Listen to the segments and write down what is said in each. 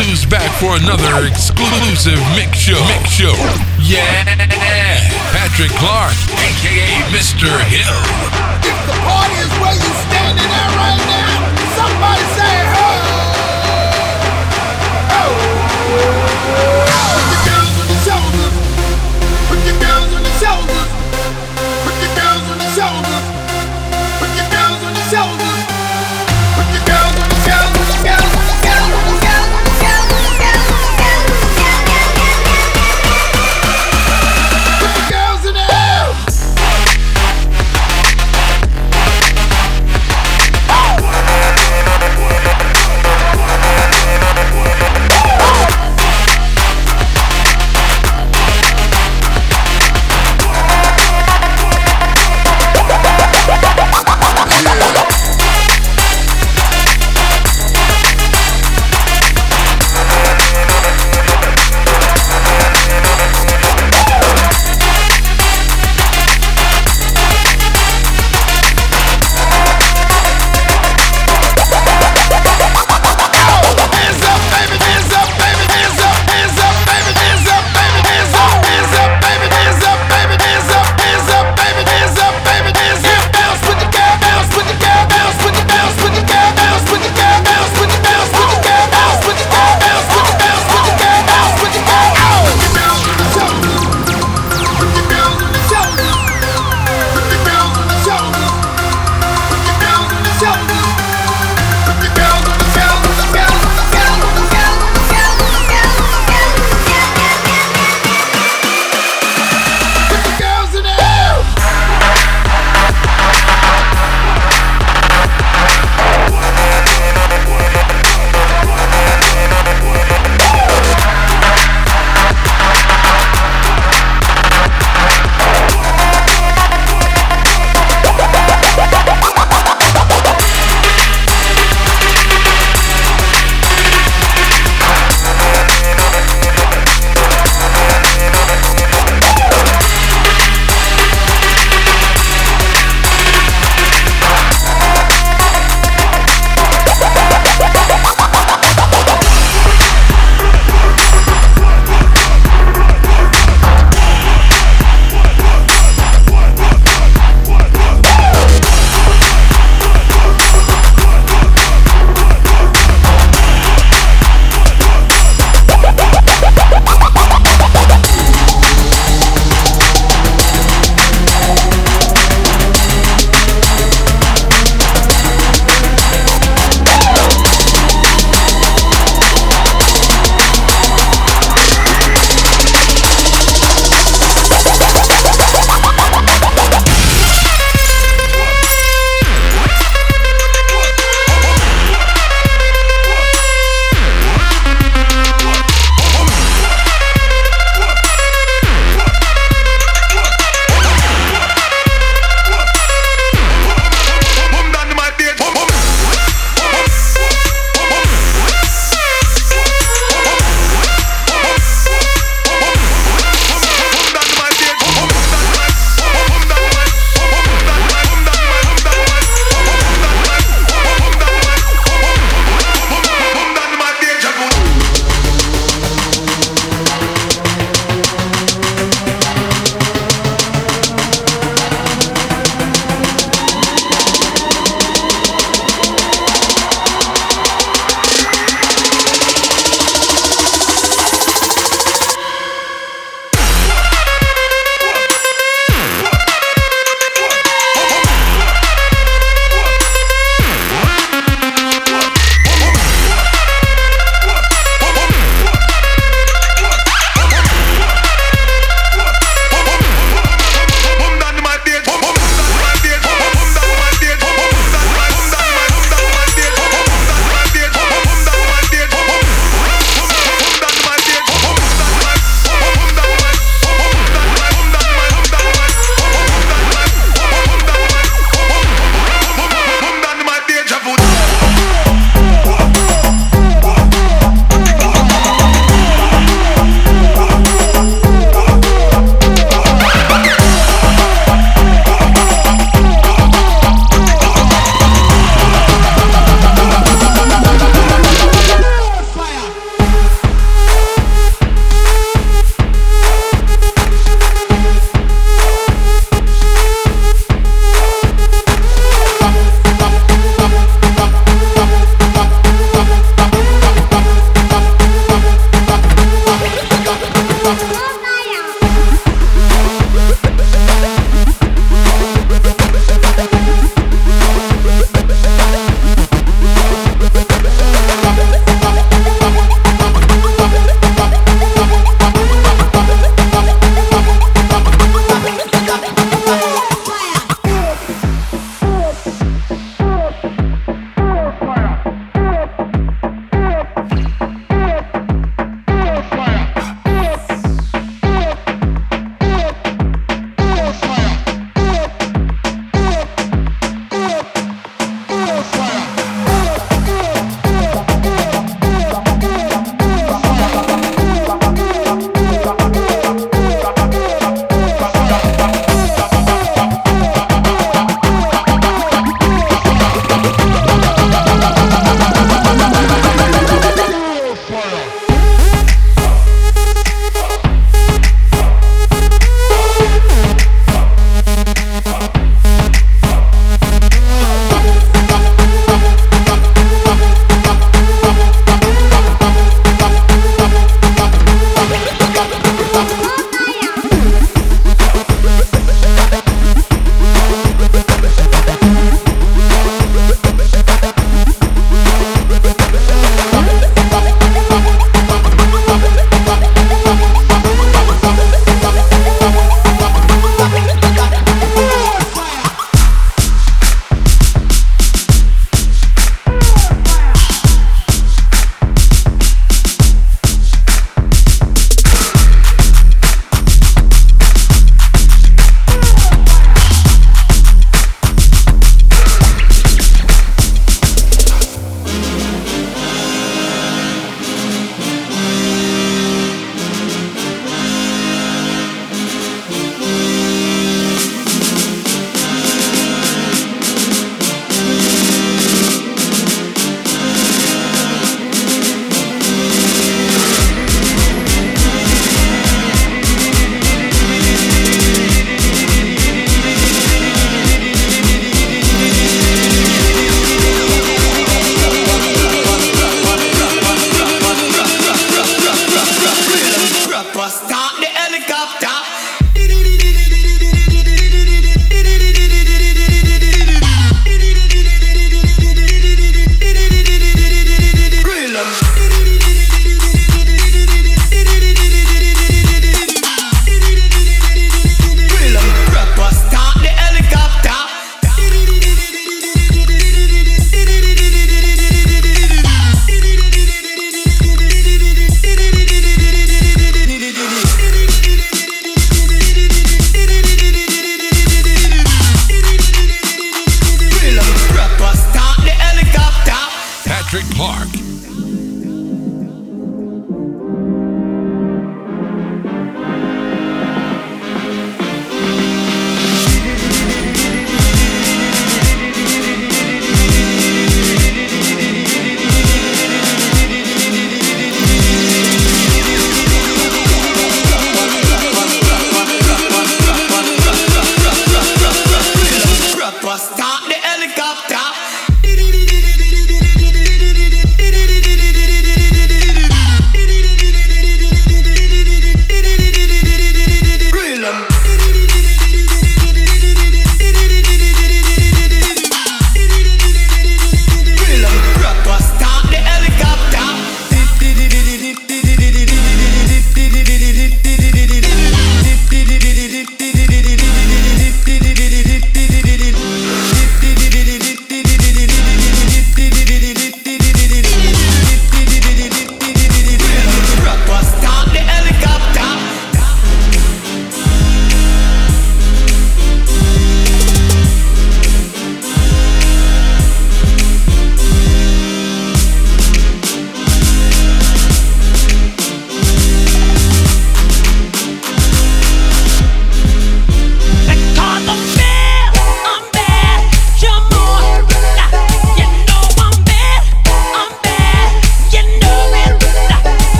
Sue's back for another exclusive mix show. Mix show. Yeah, Patrick Clark, aka Mr. Hill. If the party is where you standing at right now, somebody say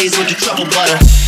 days with your trouble butter. Uh,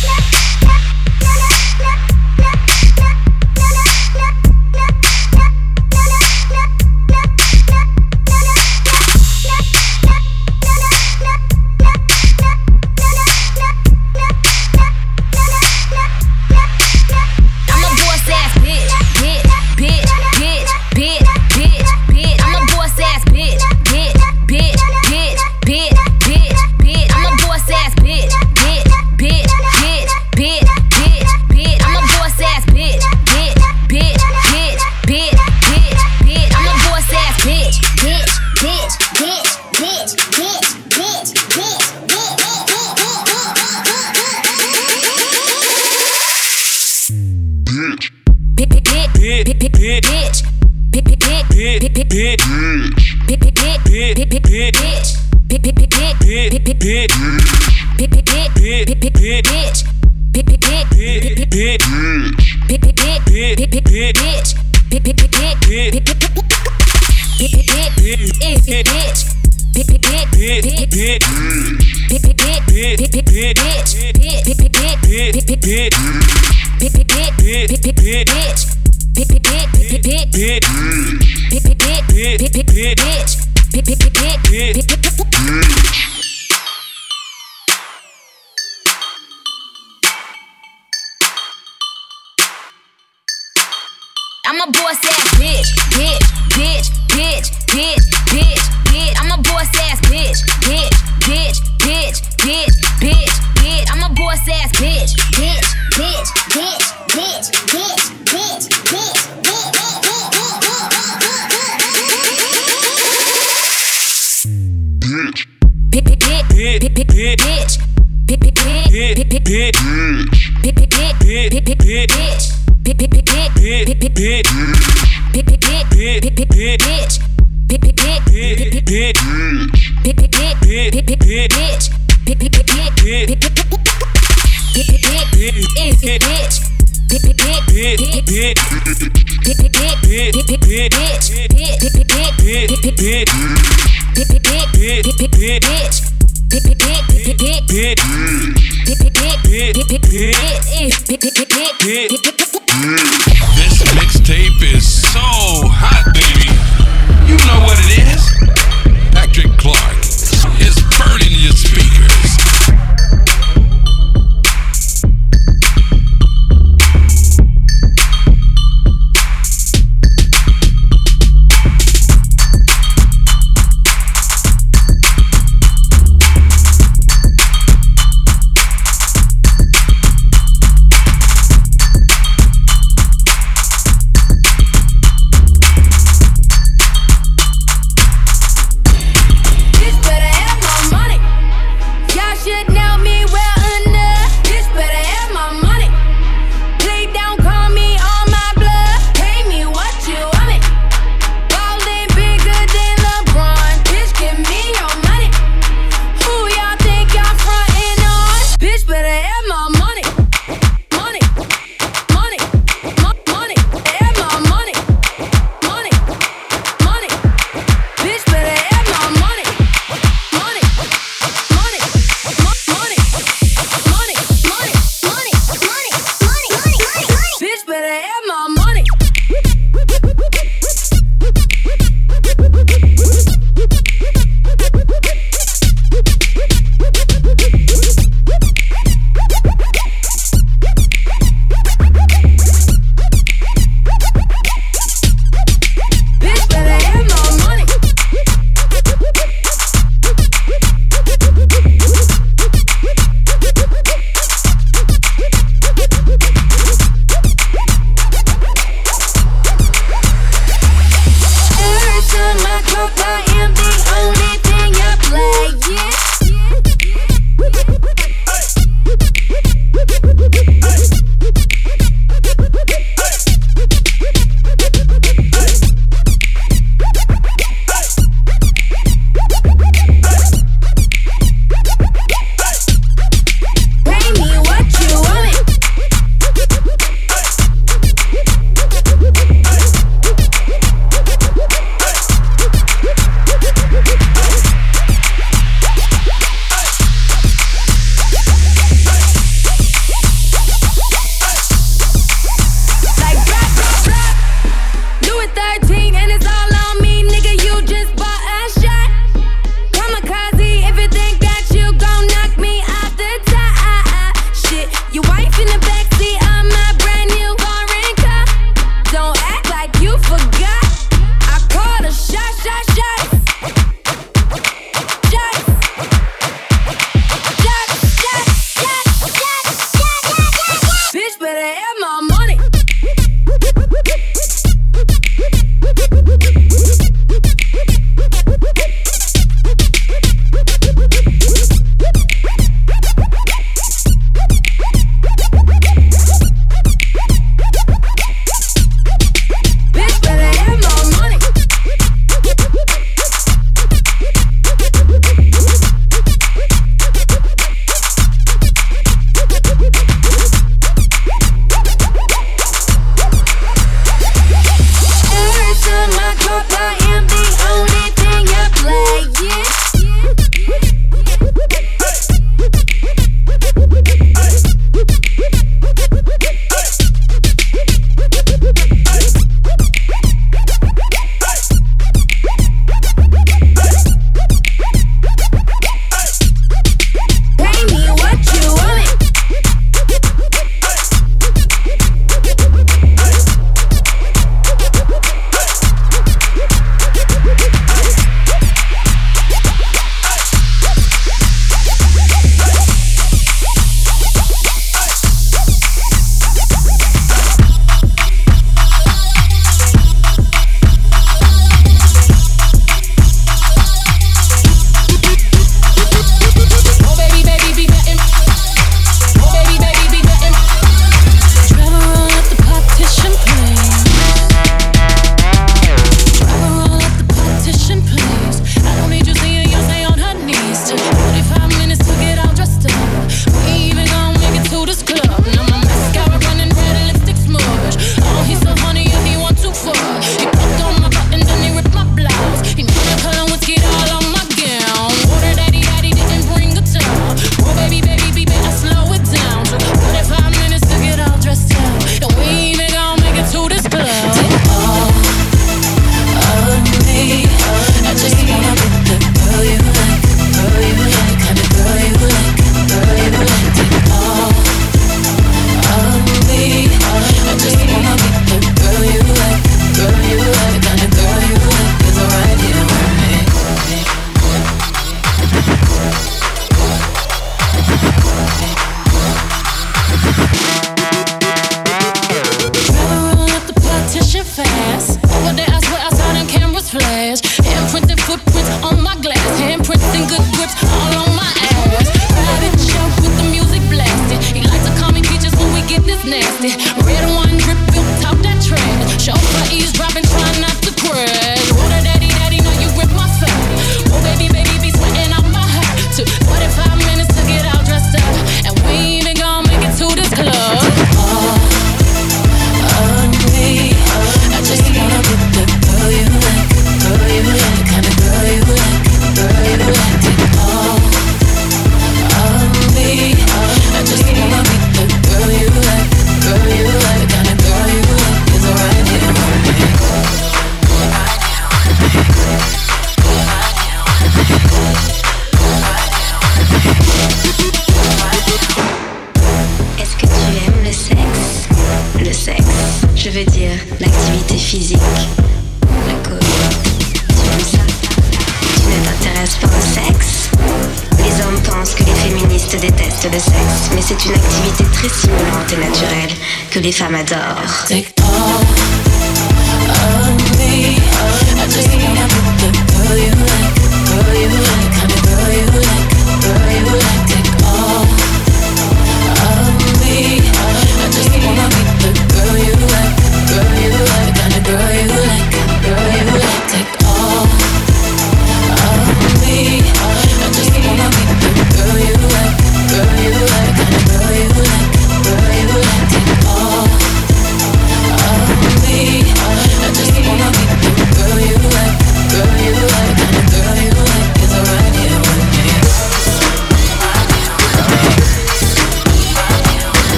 horse ass bitch, bitch, bitch, bitch, bitch, bitch.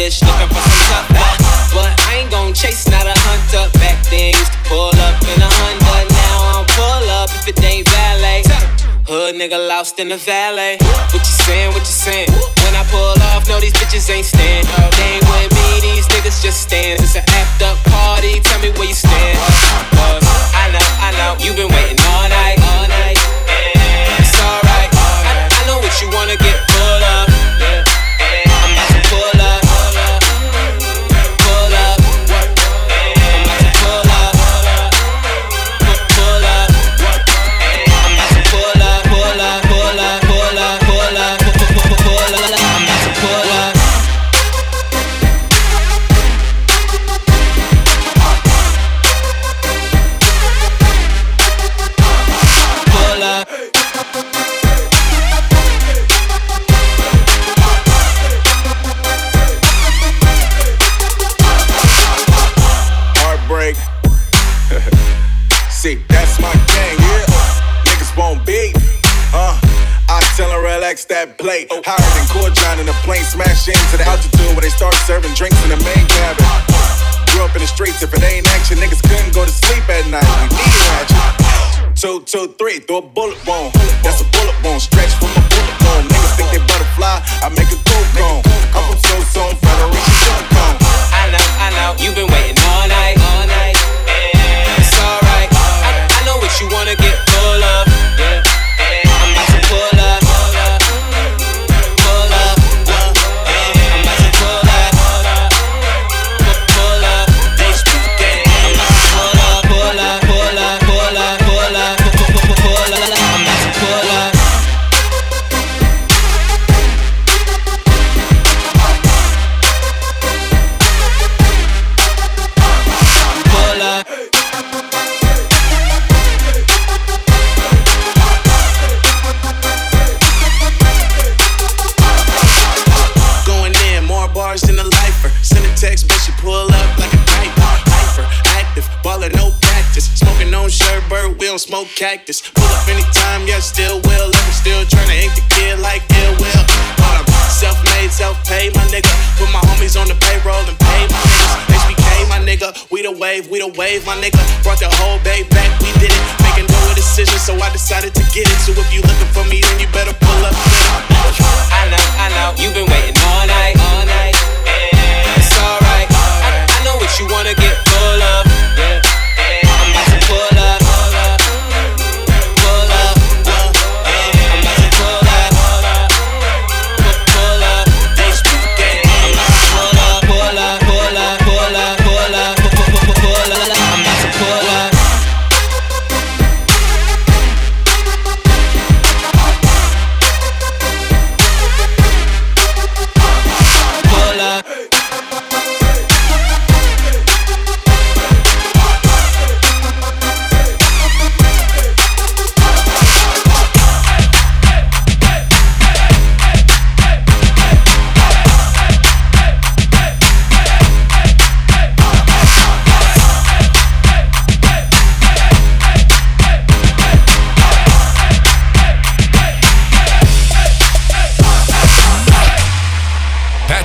bitch looking for some tough luck. But I ain't gon' chase, not a hunter. Back then used to pull up in a Honda. Now I'm pull up if it ain't valet. Hood nigga lost in the valet. What you saying? What you saying? When I pull off, no these bitches ain't stand. They ain't with me, these niggas just stand. It's an act up party. Tell me where you stand. Cause I know, I know, you been waiting all night, all night. two, three, throw a bullet, won't. That's a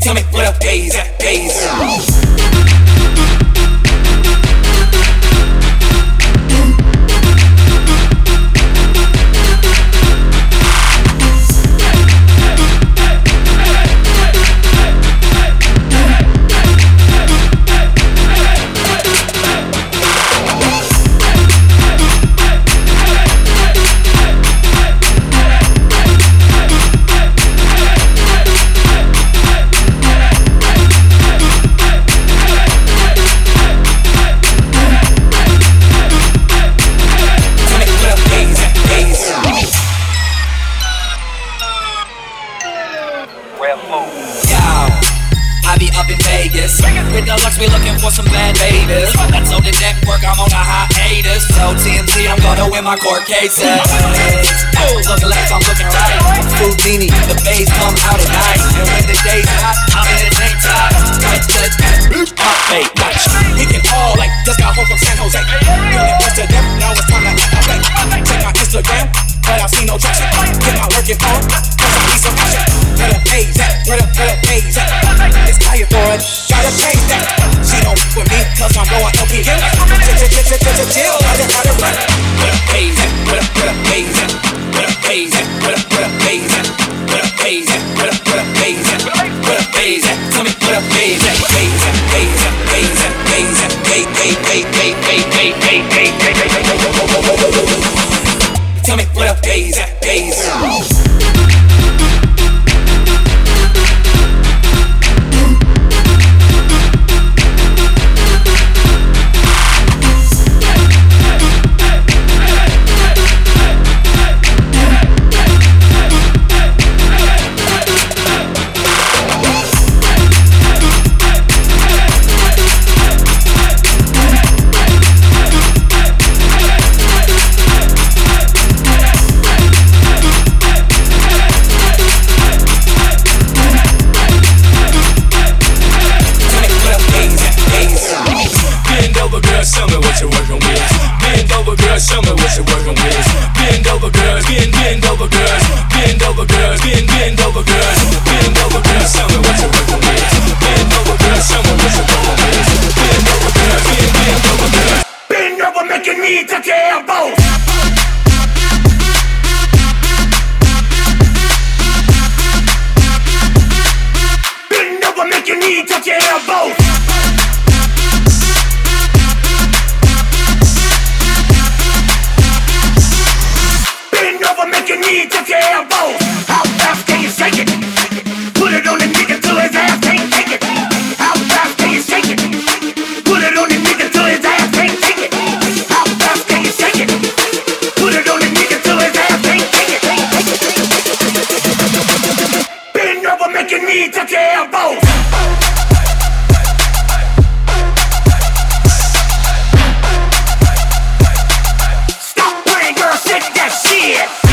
Tell me what up, gaze at. Win my court cases. Oh, look left, I'm looking right. Houdini, the bass come out at night. And when the day's hot, I'm in the tank top. Right to the hot fade, watch. We can all like just got home from San Jose. Feeling close to them, now it's time to activate. Check my Instagram, but I see no traction. Get my working on, cause I need some action. Where the pay's at, where the, where the pay's at. It's tired Stop playing, girl, that shit.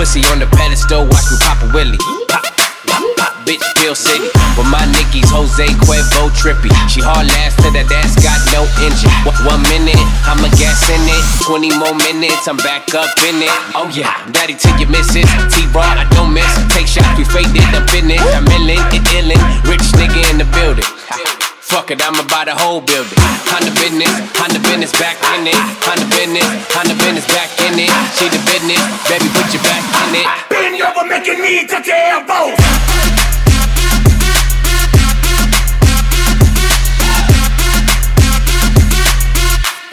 Pussy on the pedestal, watch me pop a willy. Pop, pop, pop, bitch, Steel City. With my Nickies, Jose Cuervo trippy. She hard last to that ass got no engine. One- minute, I'ma gas in it. 20 more minutes, I'm back up in it. Oh yeah, daddy till you miss it. T-Raw, I don't miss. Take shots, we faked it, I'm in it. I'm illin', it illin'. Rich nigga in the building. Fuck it, I'ma buy the whole building. Honda business, Honda business back in it. Honda business, Honda business back in it. She the business, baby, put your back in it. Bend over, make your knee touch your elbows.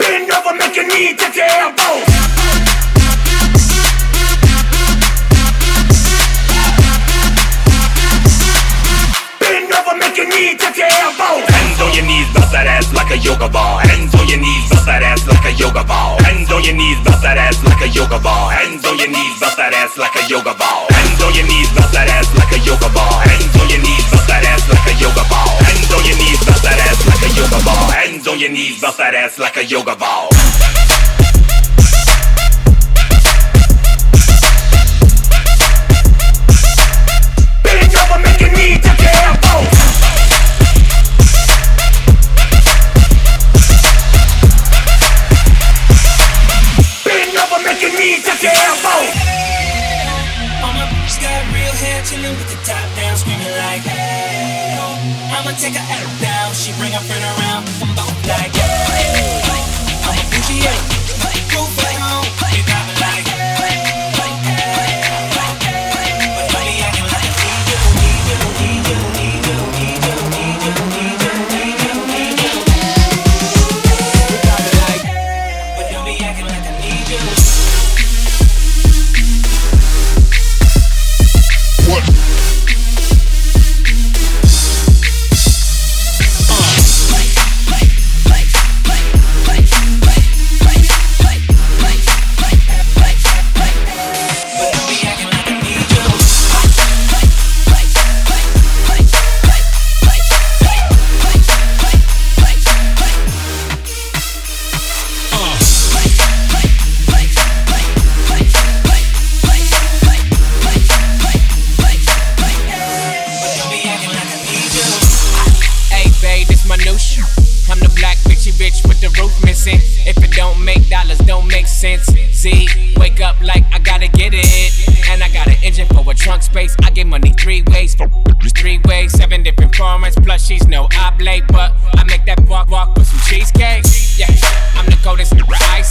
Bend over, make your knee touch your elbows. Bend make your knee touch your elbows. Hands on your knees, bounce that ass like a yoga ball. Hands on your knees, bounce that ass like a yoga ball. Hands on your knees, bounce that ass like a yoga ball. Hands on your knees, bounce that ass like a yoga ball. Hands on your knees, bounce that ass like a yoga ball. Hands on your knees, bounce that ass like a yoga ball. Hands on your knees, bounce that ass like a yoga ball. Hands on your knees, bounce that ass like a yoga ball.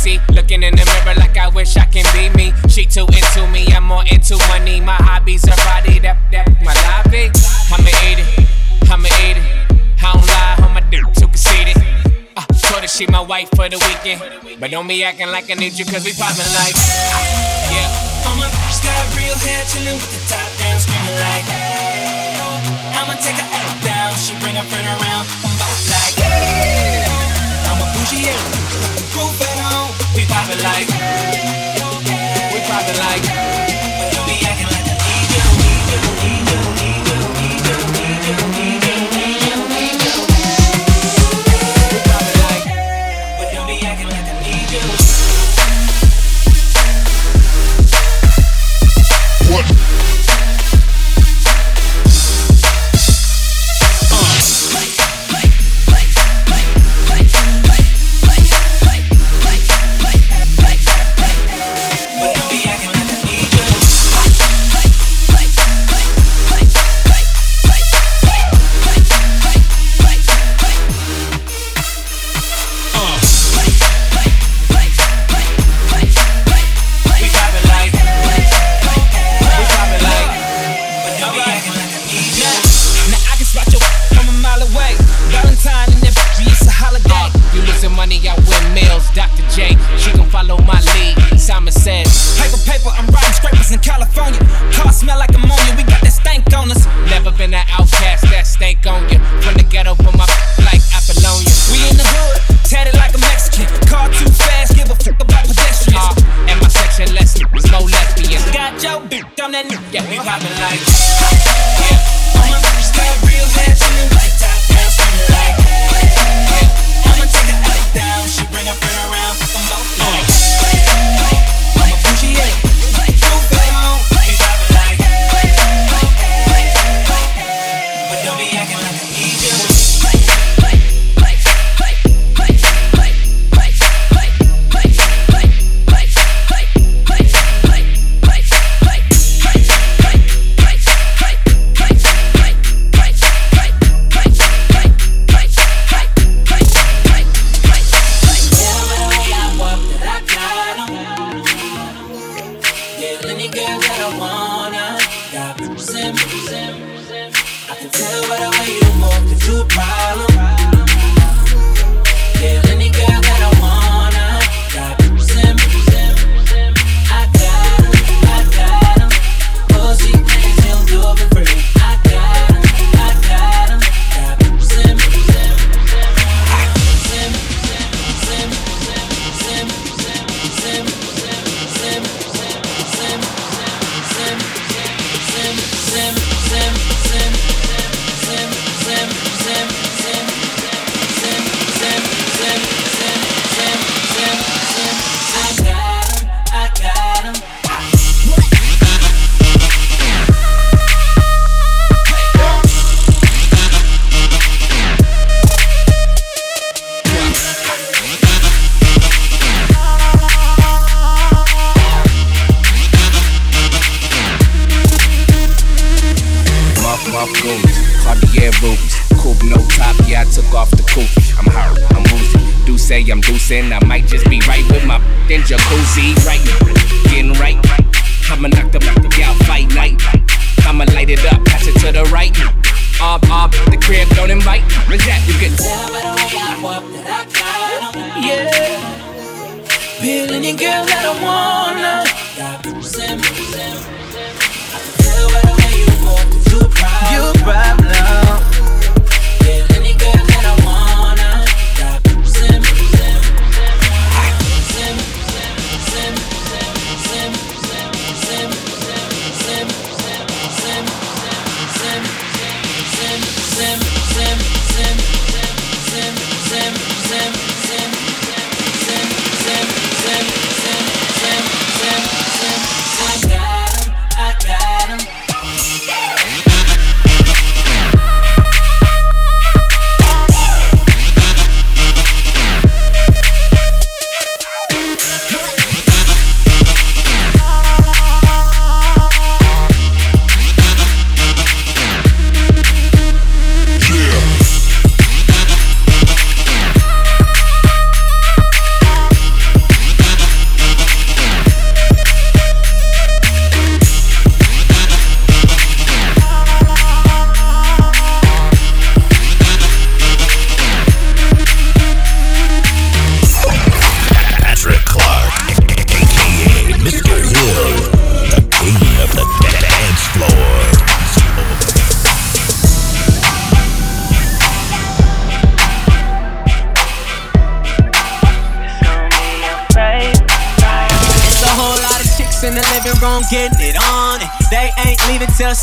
sexy. Looking in the mirror like I wish I can be me. She too into me, I'm more into money. My hobbies are body, that, that, my lobby. I'ma eat it, I'ma eat it. I don't lie, on my dick too conceited. I uh, told her she my wife for the weekend. But don't be acting like I need you, cause we poppin' like. Uh, yeah. I'm a got real hair, chillin' with the top down, screamin' like, hey. I'ma take her out down, she bring her friend around, I'm about like, hey. I'm a bougie, yeah popping like, we popping like. Feeling your girl that I wanna. I you you problem.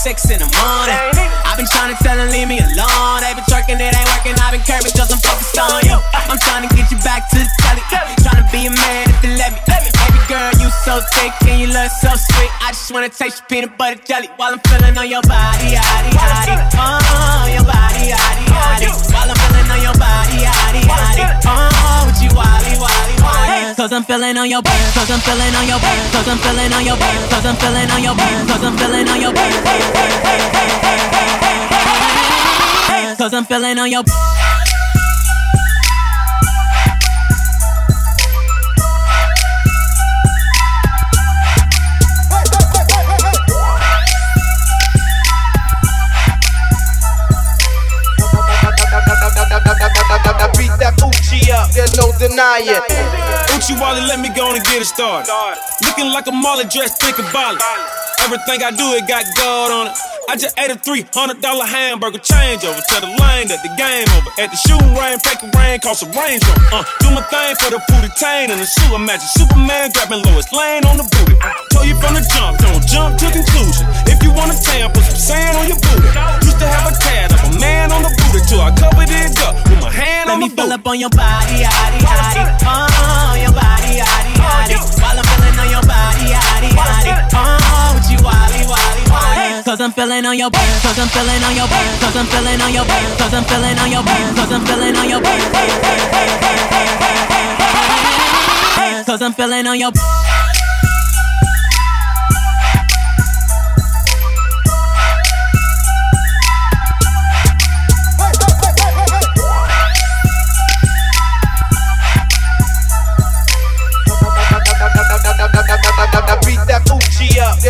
Six in the morning. I've been trying to tell them leave me alone. They been twerking, it ain't working. I've been curving cause I'm focused on you. I'm trying to get you back to the telly. Trying to be a man if they let me. Baby girl, you so thick and you look so sweet. I just wanna taste your peanut butter jelly while I'm feeling on your body, Cause I'm feeling on your body, cause I'm feeling on your body, cause I'm feeling on your body, cause I'm feeling on your body, cause I'm feeling on your body. Cause I'm feeling on your Beat that Uchi up, there's no denying. Uchi Wally, let me go on and get it started. Looking like a Molly dressed, think about it. Everything I do, it got gold on it. I just ate a $300 hamburger change over. Tell the lane that the game over. At the shooting range, fake a rain, cost a range on. Uh, do my thing for the booty tain and the sewer magic. Superman grabbing Lois Lane on the booty. Told you from the jump, don't jump to conclusion. If you want a tan, put some sand on your booty. Used to have a tad of a man on the booty till I covered it up with my hand Let on me the fill booty. up on your body, yaddy, yaddy. Oh, your body, yaddy, yaddy. While I'm feeling on your body, yaddy, yaddy. Oh, with you, wally, wally, wally. Cause I'm feeling on your body, cause I'm feeling on your body, cause I'm feeling on your body, cause I'm feeling on your body, cause I'm feeling on your body. Cause I'm feeling on your Beat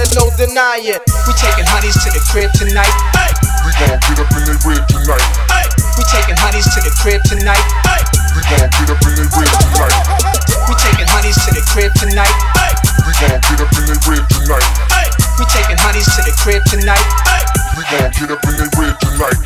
there's no denying. We taking honeys to the crib tonight. We gon' get up in the rib tonight. We taking honeys to the crib tonight. We gon' get up in the rib tonight. We taking honeys to the crib tonight. We gon' get up in they rib tonight. We taking honeys to the crib tonight. We gon' get up in they rib tonight.